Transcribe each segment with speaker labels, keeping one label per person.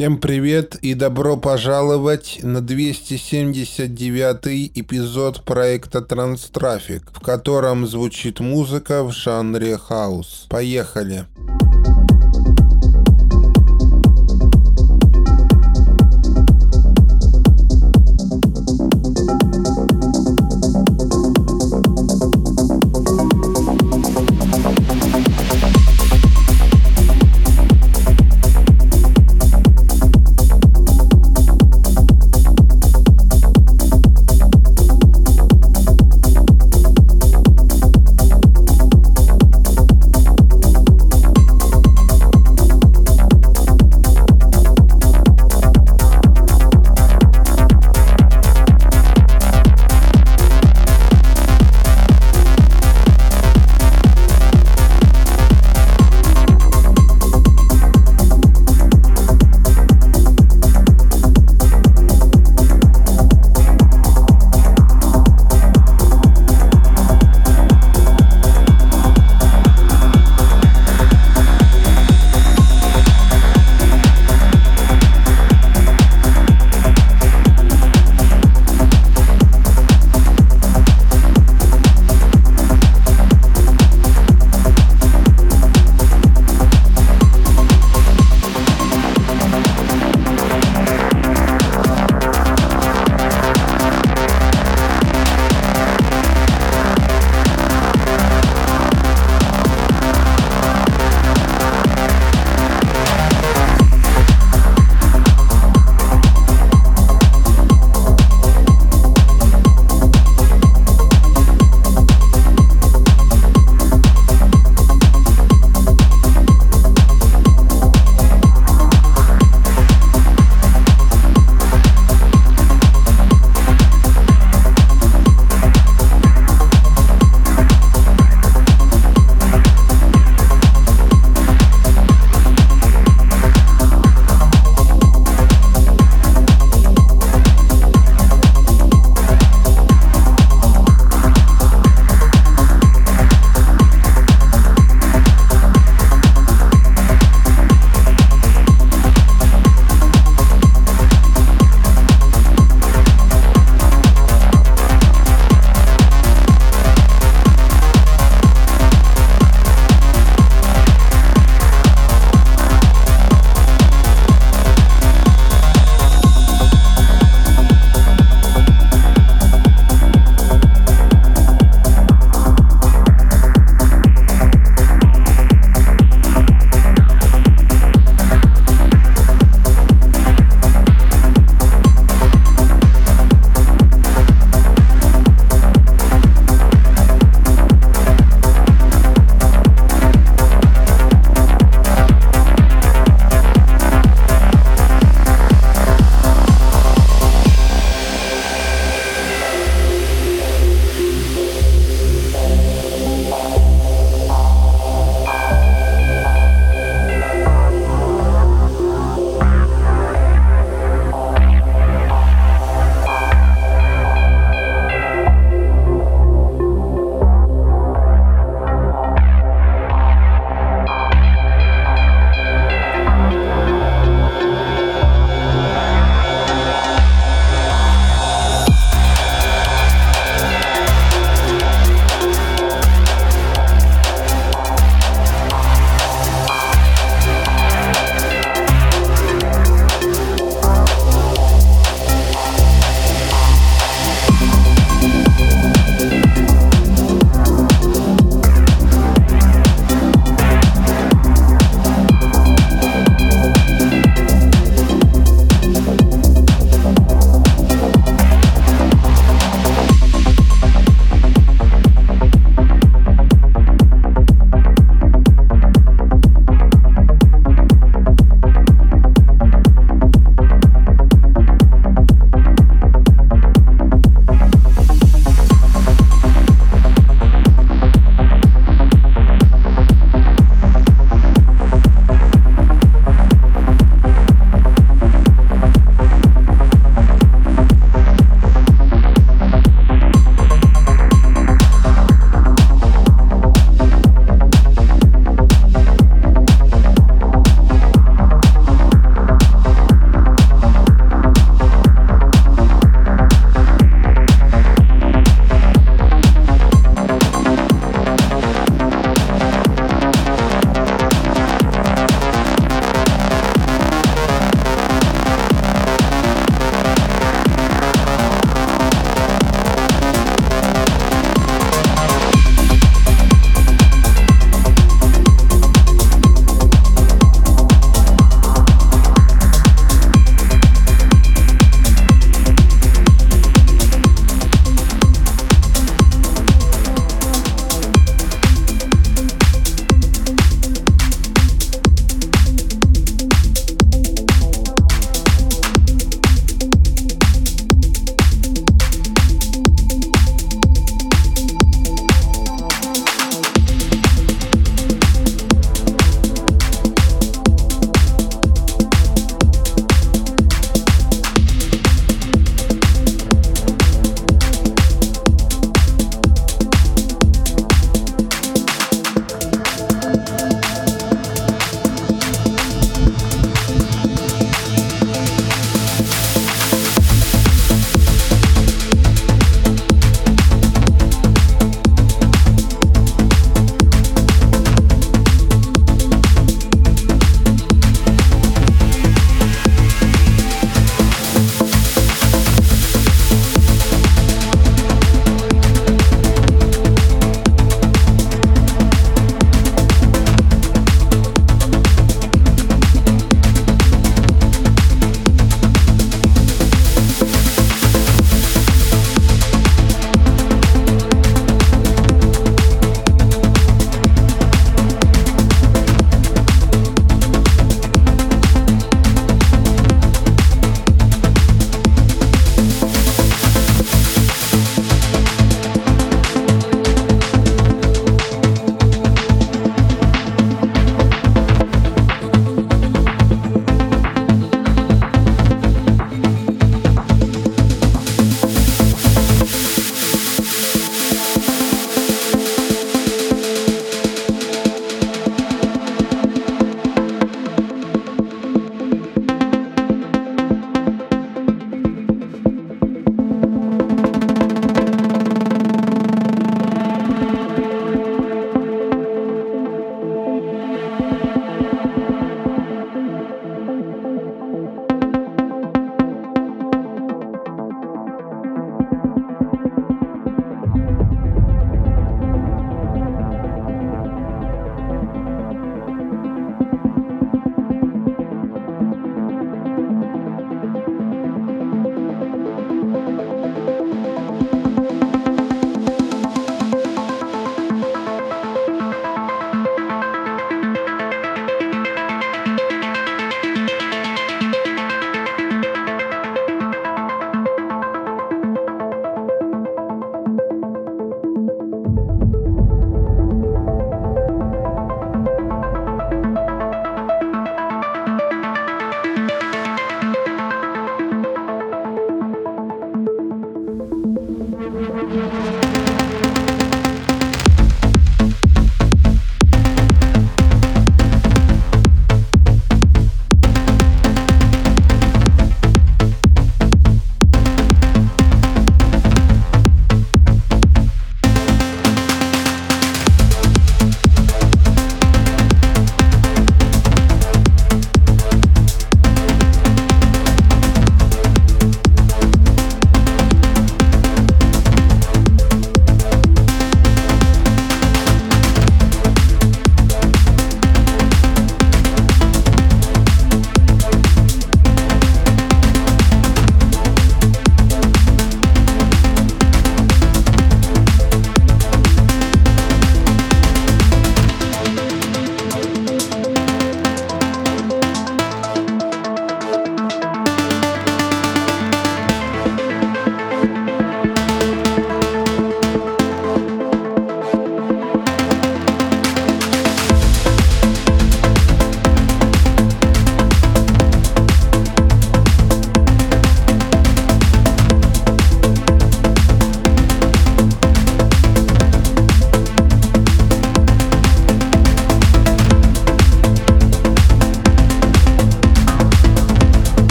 Speaker 1: Всем привет и добро пожаловать на 279 эпизод проекта Транстрафик, в котором звучит музыка в жанре хаус. Поехали!
Speaker 2: My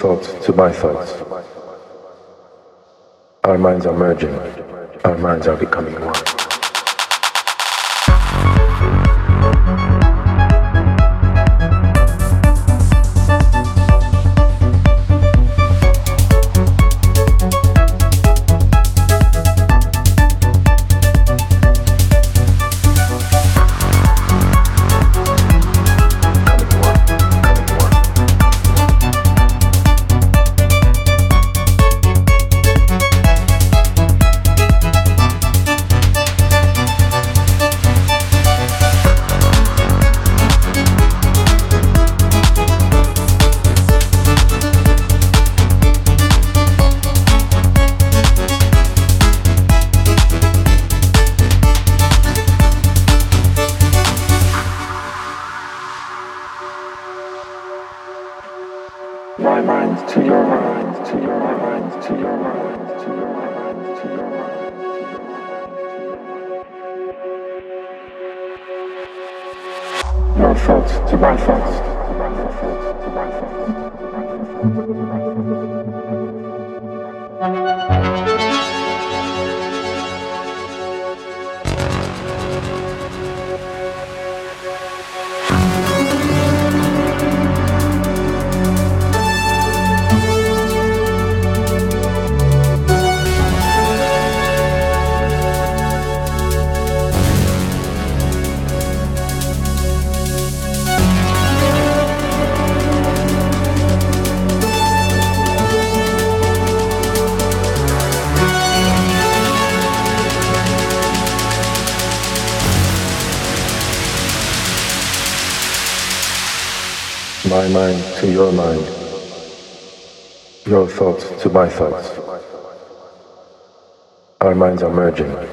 Speaker 2: thoughts to my thoughts. Our minds are merging. Our minds are becoming one. My thoughts. Our minds are merging.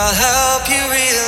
Speaker 3: I'll help you realize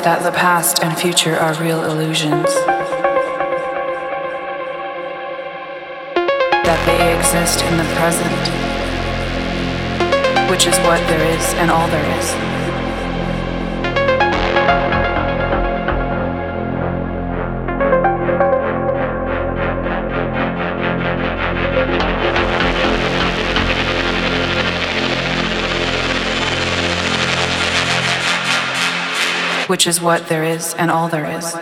Speaker 3: that
Speaker 4: the past and future are real illusions. That they exist in the present, which is what there is and all there is. Which is what there is and all there is.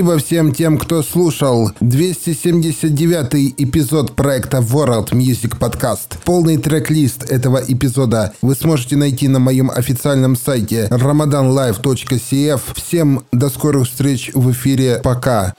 Speaker 1: Спасибо всем тем, кто слушал 279 эпизод проекта World Music Podcast. Полный трек-лист этого эпизода вы сможете найти на моем официальном сайте ramadanlive.cf. Всем до скорых встреч в эфире. Пока.